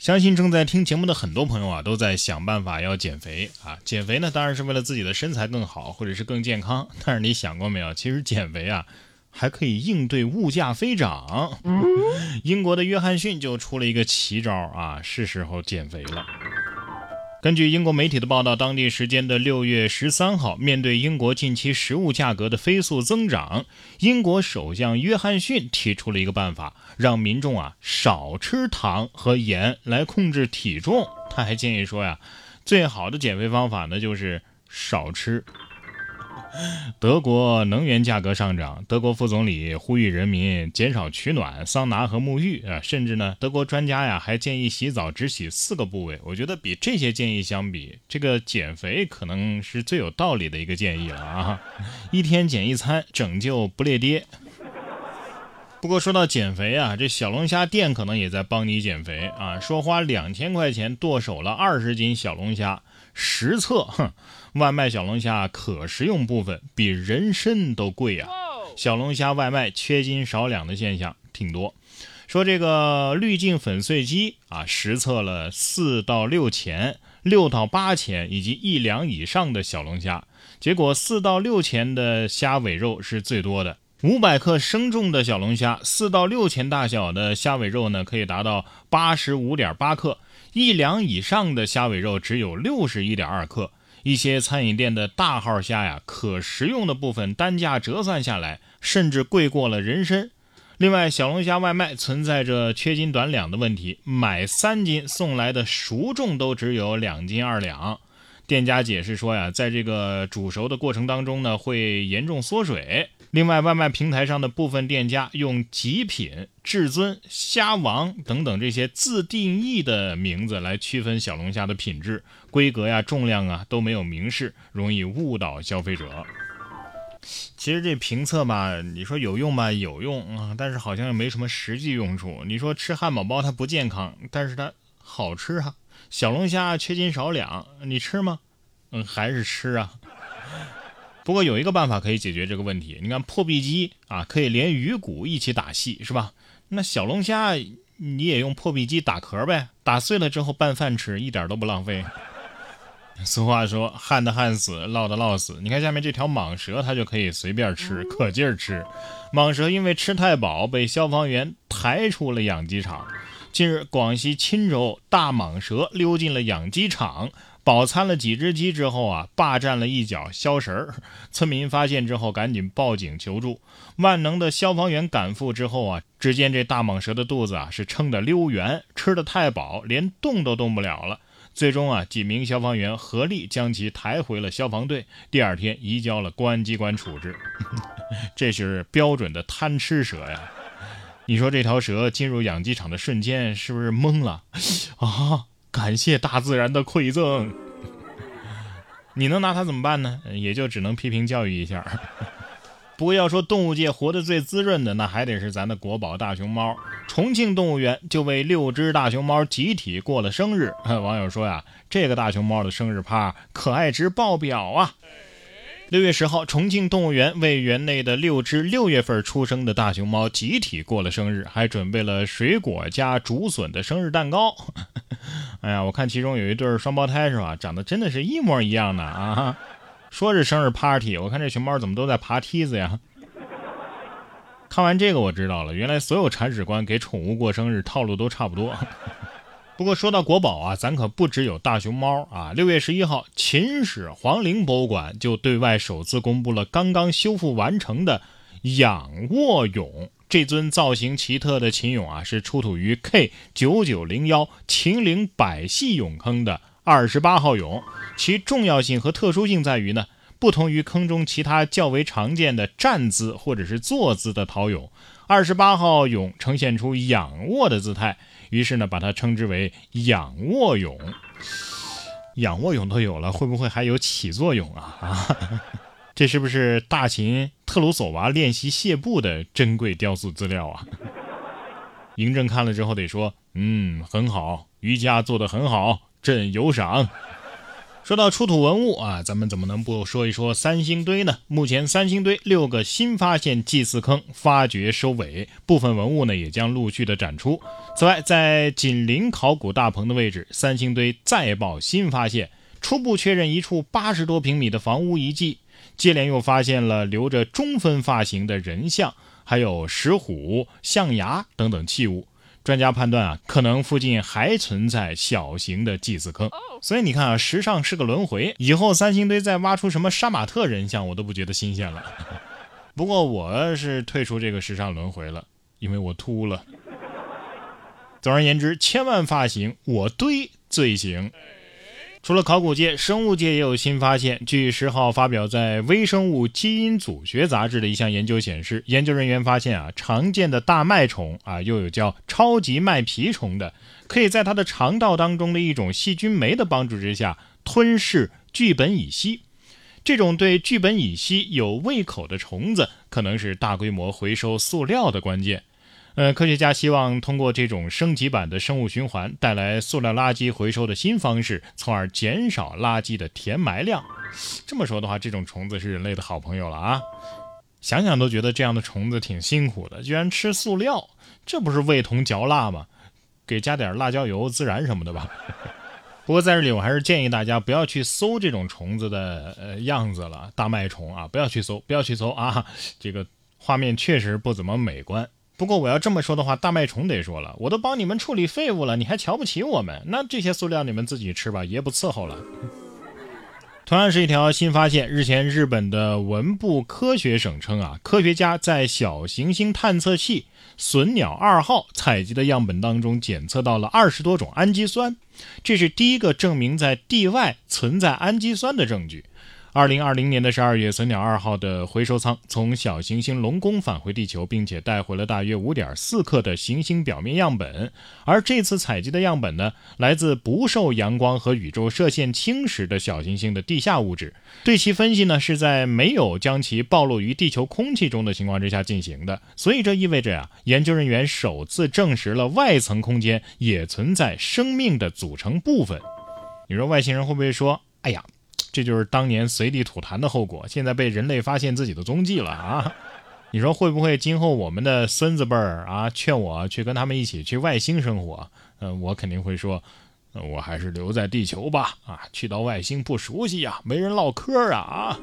相信正在听节目的很多朋友啊，都在想办法要减肥啊。减肥呢，当然是为了自己的身材更好，或者是更健康。但是你想过没有，其实减肥啊，还可以应对物价飞涨。英国的约翰逊就出了一个奇招啊，是时候减肥了。根据英国媒体的报道，当地时间的六月十三号，面对英国近期食物价格的飞速增长，英国首相约翰逊提出了一个办法，让民众啊少吃糖和盐来控制体重。他还建议说呀，最好的减肥方法呢就是少吃。德国能源价格上涨，德国副总理呼吁人民减少取暖、桑拿和沐浴啊，甚至呢，德国专家呀还建议洗澡只洗四个部位。我觉得比这些建议相比，这个减肥可能是最有道理的一个建议了啊！一天减一餐，拯救不列颠。不过说到减肥啊，这小龙虾店可能也在帮你减肥啊，说花两千块钱剁手了二十斤小龙虾。实测，哼，外卖小龙虾可食用部分比人参都贵呀。小龙虾外卖缺斤少两的现象挺多。说这个滤镜粉碎机啊，实测了四到六钱、六到八钱以及一两以上的小龙虾，结果四到六钱的虾尾肉是最多的。五百克生重的小龙虾，四到六钱大小的虾尾肉呢，可以达到八十五点八克。一两以上的虾尾肉只有六十一点二克，一些餐饮店的大号虾呀，可食用的部分单价折算下来，甚至贵过了人参。另外，小龙虾外卖存在着缺斤短两的问题，买三斤送来的熟重都只有两斤二两。店家解释说呀，在这个煮熟的过程当中呢，会严重缩水。另外，外卖平台上的部分店家用“极品”“至尊”“虾王”等等这些自定义的名字来区分小龙虾的品质、规格呀、重量啊都没有明示，容易误导消费者。其实这评测吧，你说有用吧，有用啊，但是好像又没什么实际用处。你说吃汉堡包它不健康，但是它好吃啊。小龙虾缺斤少两，你吃吗？嗯，还是吃啊。不过有一个办法可以解决这个问题，你看破壁机啊，可以连鱼骨一起打细，是吧？那小龙虾你也用破壁机打壳呗，打碎了之后拌饭吃，一点都不浪费。俗话说，旱的旱死，涝的涝死。你看下面这条蟒蛇，它就可以随便吃，可劲儿吃。蟒蛇因为吃太饱，被消防员抬出了养鸡场。近日，广西钦州大蟒蛇溜进了养鸡场。饱餐了几只鸡之后啊，霸占了一角消食儿。村民发现之后，赶紧报警求助。万能的消防员赶赴之后啊，只见这大蟒蛇的肚子啊是撑得溜圆，吃得太饱，连动都动不了了。最终啊，几名消防员合力将其抬回了消防队。第二天移交了公安机关处置。这是标准的贪吃蛇呀！你说这条蛇进入养鸡场的瞬间，是不是懵了 啊？感谢大自然的馈赠，你能拿它怎么办呢？也就只能批评教育一下。不过要说动物界活得最滋润的，那还得是咱的国宝大熊猫。重庆动物园就为六只大熊猫集体过了生日。网友说呀，这个大熊猫的生日趴可爱值爆表啊！六月十号，重庆动物园为园内的六只六月份出生的大熊猫集体过了生日，还准备了水果加竹笋的生日蛋糕。哎呀，我看其中有一对双胞胎是吧？长得真的是一模一样的啊！说是生日 party，我看这熊猫怎么都在爬梯子呀？看完这个我知道了，原来所有铲屎官给宠物过生日套路都差不多。不过说到国宝啊，咱可不只有大熊猫啊。六月十一号，秦始皇陵博物馆就对外首次公布了刚刚修复完成的仰卧俑。这尊造型奇特的秦俑啊，是出土于 K 九九零幺秦陵百戏俑坑的二十八号俑。其重要性和特殊性在于呢，不同于坑中其他较为常见的站姿或者是坐姿的陶俑，二十八号俑呈现出仰卧的姿态。于是呢，把它称之为仰卧泳。仰卧泳都有了，会不会还有起坐俑啊？啊，这是不是大秦特鲁索娃练习谢步的珍贵雕塑资料啊？嬴政看了之后得说：“嗯，很好，瑜伽做得很好，朕有赏。”说到出土文物啊，咱们怎么能不说一说三星堆呢？目前三星堆六个新发现祭祀坑发掘收尾，部分文物呢也将陆续的展出。此外，在紧邻考古大棚的位置，三星堆再报新发现，初步确认一处八十多平米的房屋遗迹，接连又发现了留着中分发型的人像，还有石虎、象牙等等器物。专家判断啊，可能附近还存在小型的祭祀坑，所以你看啊，时尚是个轮回，以后三星堆再挖出什么杀马特人像，我都不觉得新鲜了。不过我是退出这个时尚轮回了，因为我秃了。总而言之，千万发型，我堆最行。除了考古界，生物界也有新发现。据十号发表在《微生物基因组学杂志》的一项研究显示，研究人员发现啊，常见的大麦虫啊，又有叫超级麦皮虫的，可以在它的肠道当中的一种细菌酶的帮助之下吞噬聚苯乙烯。这种对聚苯乙烯有胃口的虫子，可能是大规模回收塑料的关键。呃，科学家希望通过这种升级版的生物循环，带来塑料垃圾回收的新方式，从而减少垃圾的填埋量。这么说的话，这种虫子是人类的好朋友了啊！想想都觉得这样的虫子挺辛苦的，居然吃塑料，这不是味同嚼蜡吗？给加点辣椒油、孜然什么的吧。不过在这里，我还是建议大家不要去搜这种虫子的呃样子了，大麦虫啊，不要去搜，不要去搜啊！这个画面确实不怎么美观。不过我要这么说的话，大麦虫得说了，我都帮你们处理废物了，你还瞧不起我们？那这些塑料你们自己吃吧，爷不伺候了。同样是一条新发现，日前日本的文部科学省称啊，科学家在小行星探测器隼鸟二号采集的样本当中检测到了二十多种氨基酸，这是第一个证明在地外存在氨基酸的证据。二零二零年的十二月，隼鸟二号的回收舱从小行星龙宫返回地球，并且带回了大约五点四克的行星表面样本。而这次采集的样本呢，来自不受阳光和宇宙射线侵蚀的小行星的地下物质。对其分析呢，是在没有将其暴露于地球空气中的情况之下进行的。所以这意味着呀，研究人员首次证实了外层空间也存在生命的组成部分。你说外星人会不会说：“哎呀？”这就是当年随地吐痰的后果，现在被人类发现自己的踪迹了啊！你说会不会今后我们的孙子辈儿啊劝我去跟他们一起去外星生活？嗯，我肯定会说，我还是留在地球吧！啊，去到外星不熟悉呀，没人唠嗑啊！啊。